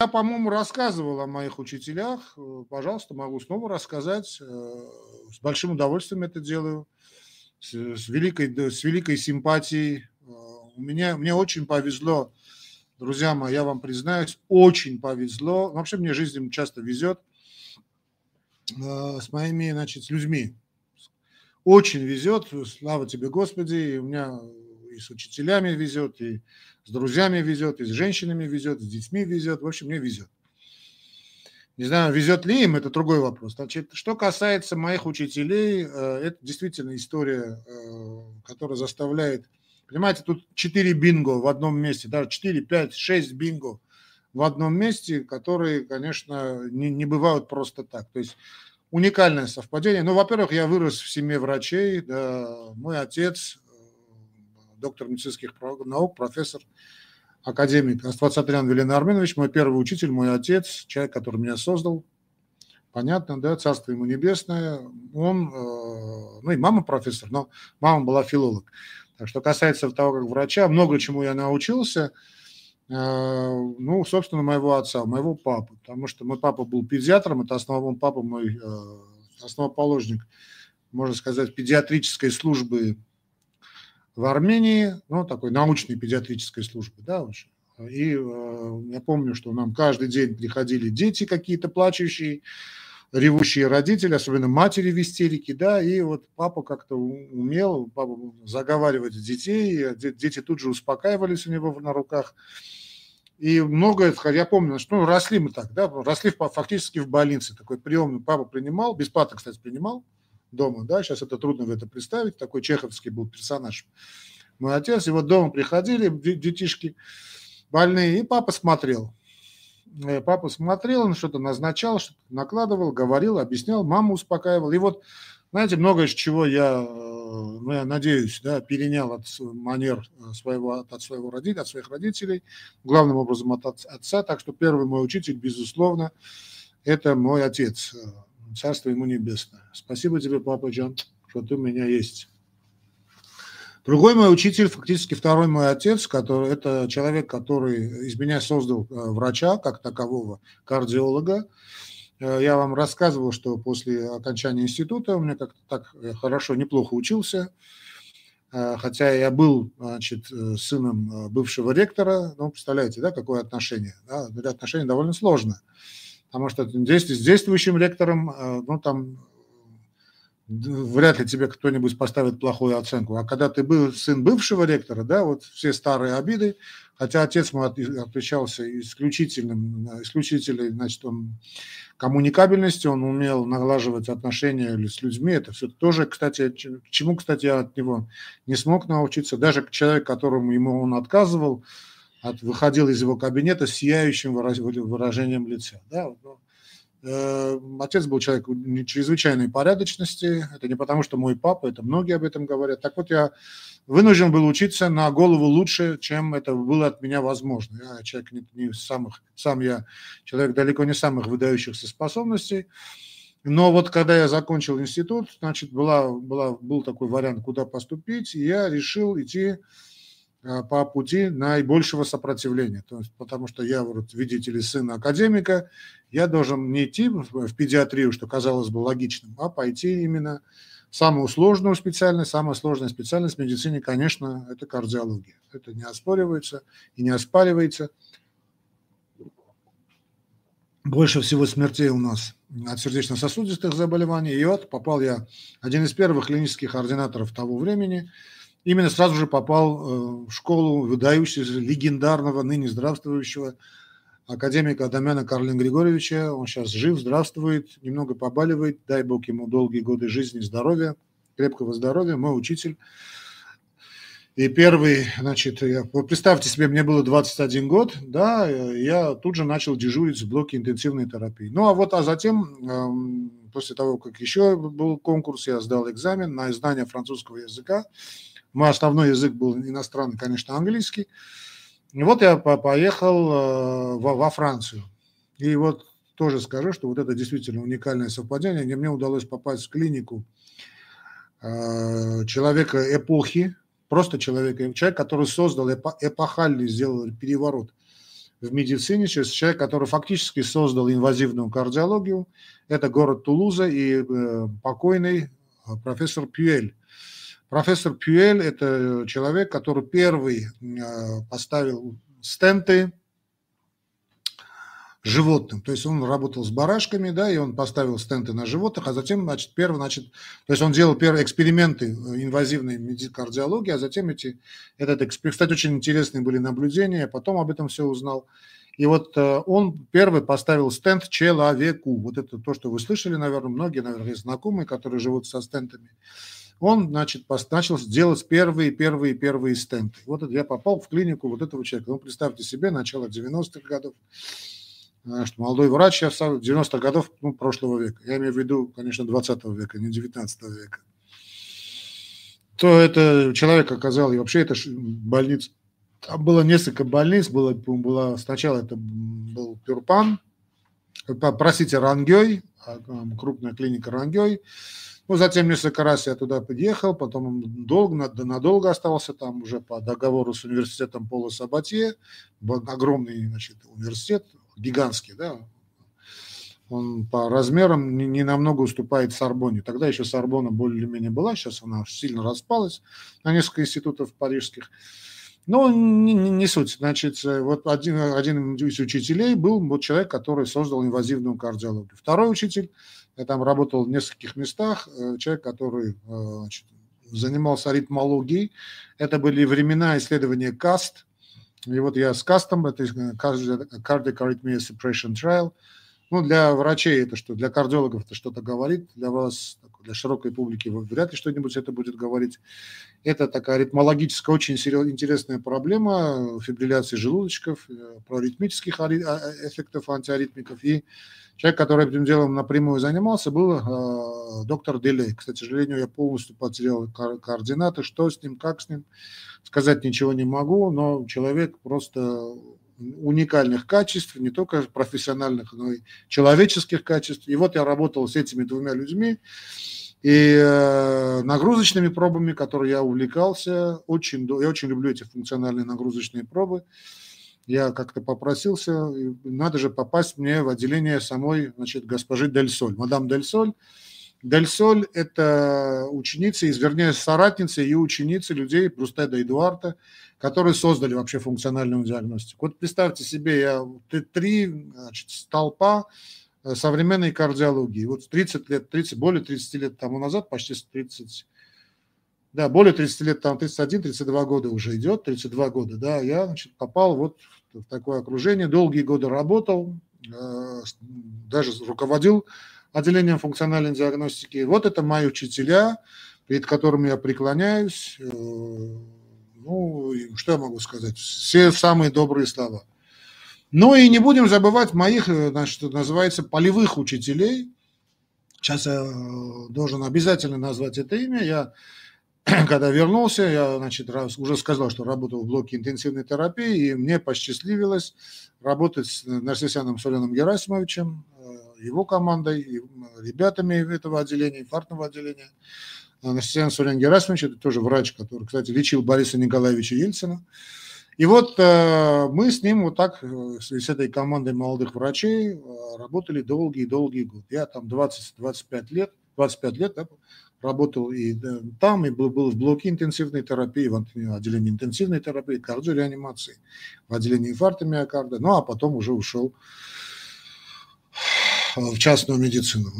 Я, по-моему, рассказывал о моих учителях. Э, пожалуйста, могу снова рассказать. Э, с большим удовольствием это делаю. С, великой, с великой симпатией. Э, у меня, мне очень повезло, друзья мои, я вам признаюсь, очень повезло. Вообще мне жизнь часто везет с моими, значит, с людьми. Очень везет, слава тебе, Господи. И у меня с учителями везет, и с друзьями везет, и с женщинами везет, с детьми везет. В общем, мне везет. Не знаю, везет ли им, это другой вопрос. Значит, что касается моих учителей, э, это действительно история, э, которая заставляет... Понимаете, тут 4 бинго в одном месте, даже 4, 5, 6 бинго в одном месте, которые, конечно, не, не бывают просто так. То есть уникальное совпадение. Ну, во-первых, я вырос в семье врачей. Да, мой отец доктор медицинских наук, профессор, академик Аствацатрян Велен Арменович, мой первый учитель, мой отец, человек, который меня создал. Понятно, да, царство ему небесное. Он, э, ну и мама профессор, но мама была филолог. Так что касается того, как врача, много чему я научился, э, ну, собственно, моего отца, моего папы, потому что мой папа был педиатром, это основной папа мой э, основоположник, можно сказать, педиатрической службы в Армении, ну, такой научной педиатрической службы, да, уже. И э, я помню, что нам каждый день приходили дети какие-то плачущие, ревущие родители, особенно матери в истерике, да, и вот папа как-то умел папа заговаривать детей, дети тут же успокаивались у него на руках. И многое, я помню, что ну, росли мы так, да, росли фактически в больнице, такой приемный папа принимал, бесплатно, кстати, принимал, дома, да, сейчас это трудно в это представить, такой чеховский был персонаж. Мой отец, и вот дома приходили детишки больные, и папа смотрел. Э, папа смотрел, он что-то назначал, что-то накладывал, говорил, объяснял, маму успокаивал. И вот, знаете, многое из чего я, э, ну, я надеюсь, да, перенял от манер э, своего, от своего родителя, от своих родителей, главным образом от отца. Так что первый мой учитель, безусловно, это мой отец, Царство ему небесное. Спасибо тебе, папа Джон, что ты у меня есть. Другой мой учитель, фактически второй мой отец, который, это человек, который из меня создал э, врача, как такового, кардиолога. Э, я вам рассказывал, что после окончания института у меня как-то так хорошо, неплохо учился, э, хотя я был значит, сыном бывшего ректора, ну, представляете, да, какое отношение? Да, отношение довольно сложное потому что с действующим лектором, э, ну, там вряд ли тебе кто-нибудь поставит плохую оценку. А когда ты был сын бывшего ректора, да, вот все старые обиды, хотя отец мой отличался исключительным, исключительной, значит, он коммуникабельностью, он умел налаживать отношения с людьми, это все тоже, кстати, чему, кстати, я от него не смог научиться, даже человек, которому ему он отказывал, от, выходил из его кабинета с сияющим выражением лица. Да? Э, отец был человек чрезвычайной порядочности. Это не потому, что мой папа, это многие об этом говорят. Так вот, я вынужден был учиться на голову лучше, чем это было от меня возможно. Я человек не, не самых, сам я человек далеко не самых выдающихся способностей. Но вот когда я закончил институт, значит, была, была, был такой вариант, куда поступить, и я решил идти по пути наибольшего сопротивления. То есть, потому что я, вот, видите ли, сын академика, я должен не идти в педиатрию, что казалось бы логичным, а пойти именно самую сложную специальность, самая сложная специальность в медицине, конечно, это кардиология. Это не оспоривается и не оспаривается. Больше всего смертей у нас от сердечно-сосудистых заболеваний. И вот попал я, один из первых клинических ординаторов того времени – именно сразу же попал э, в школу выдающегося, легендарного, ныне здравствующего академика Адамяна Карлин Григорьевича. Он сейчас жив, здравствует, немного побаливает. Дай Бог ему долгие годы жизни, здоровья, крепкого здоровья. Мой учитель. И первый, значит, я, представьте себе, мне было 21 год, да, я тут же начал дежурить в блоке интенсивной терапии. Ну, а вот, а затем, эм, после того, как еще был конкурс, я сдал экзамен на знание французского языка. Мой основной язык был иностранный, конечно, английский. И вот я поехал э, во Францию. И вот тоже скажу, что вот это действительно уникальное совпадение. Мне удалось попасть в клинику э, человека эпохи, просто человека, человек, который создал эпохальный, сделал переворот в медицине, человек, который фактически создал инвазивную кардиологию. Это город Тулуза и э, покойный профессор Пюэль. Профессор Пюэль – это человек, который первый э, поставил стенты животным. То есть он работал с барашками, да, и он поставил стенты на животных, а затем, значит, первый, значит, то есть он делал первые эксперименты э, инвазивной кардиологии, а затем эти, этот эксперимент, кстати, очень интересные были наблюдения, потом об этом все узнал. И вот э, он первый поставил стенд человеку. Вот это то, что вы слышали, наверное, многие, наверное, знакомые, которые живут со стентами. Он, значит, начал делать первые, первые, первые стенты. Вот я попал в клинику вот этого человека. Ну, представьте себе, начало 90-х годов. Что молодой врач сейчас 90-х годов ну, прошлого века, я имею в виду, конечно, 20 века, не 19 века, то это человек оказал, и вообще это больница, там было несколько больниц, было, было сначала это был Пюрпан, простите, Рангей, а, крупная клиника Рангей, ну, затем несколько раз я туда подъехал, потом долго, надолго оставался там уже по договору с университетом Пола Сабатье, огромный значит, университет, гигантский, да, он по размерам не, не намного уступает Сорбоне. Тогда еще Сорбона более-менее была, сейчас она сильно распалась на несколько институтов парижских. Но не, не, не суть. Значит, вот один, один из учителей был вот человек, который создал инвазивную кардиологию. Второй учитель, я там работал в нескольких местах, э, человек, который э, значит, занимался аритмологией. Это были времена исследования КАСТ, и вот я с кастом, это Cardiac Arrhythmia Suppression Trial. Ну, для врачей это что, для кардиологов это что-то говорит, для вас, для широкой публики вряд ли что-нибудь это будет говорить. Это такая аритмологическая, очень интересная проблема фибрилляции желудочков, э, проаритмических а, эффектов антиаритмиков. И человек, который этим делом напрямую занимался, был э, доктор Делей. К сожалению, я полностью потерял координаты, что с ним, как с ним сказать ничего не могу, но человек просто уникальных качеств, не только профессиональных, но и человеческих качеств. И вот я работал с этими двумя людьми, и э, нагрузочными пробами, которые я увлекался, очень, я очень люблю эти функциональные нагрузочные пробы. Я как-то попросился, надо же попасть мне в отделение самой значит, госпожи Дель Соль, мадам Дель Соль, Дель Соль – это ученица, вернее, соратница и ученица людей Брустеда Эдуарда, которые создали вообще функциональную диагностику. Вот представьте себе, я три значит, столпа э, современной кардиологии. Вот 30 лет, 30, более 30 лет тому назад, почти 30, да, более 30 лет, там 31-32 года уже идет, 32 года, да, я значит, попал вот в такое окружение, долгие годы работал, э, даже руководил отделением функциональной диагностики. Вот это мои учителя, перед которыми я преклоняюсь. Э, ну, что я могу сказать? Все самые добрые слова. Ну и не будем забывать моих, э, значит, называется, полевых учителей. Сейчас я э, должен обязательно назвать это имя. Я, когда вернулся, я, значит, уже сказал, что работал в блоке интенсивной терапии, и мне посчастливилось работать с Нарсисяном Соленом Герасимовичем, его командой, и ребятами этого отделения, инфарктного отделения. Анастасия Сурен Герасимович, это тоже врач, который, кстати, лечил Бориса Николаевича Ельцина. И вот э, мы с ним вот так, э, с этой командой молодых врачей э, работали долгие-долгие годы. Я там 20-25 лет, 25 лет да, работал и там, и был, был в блоке интенсивной терапии, в отделении интенсивной терапии, кардиореанимации, в отделении инфаркта миокарда, ну а потом уже ушел в частную медицину.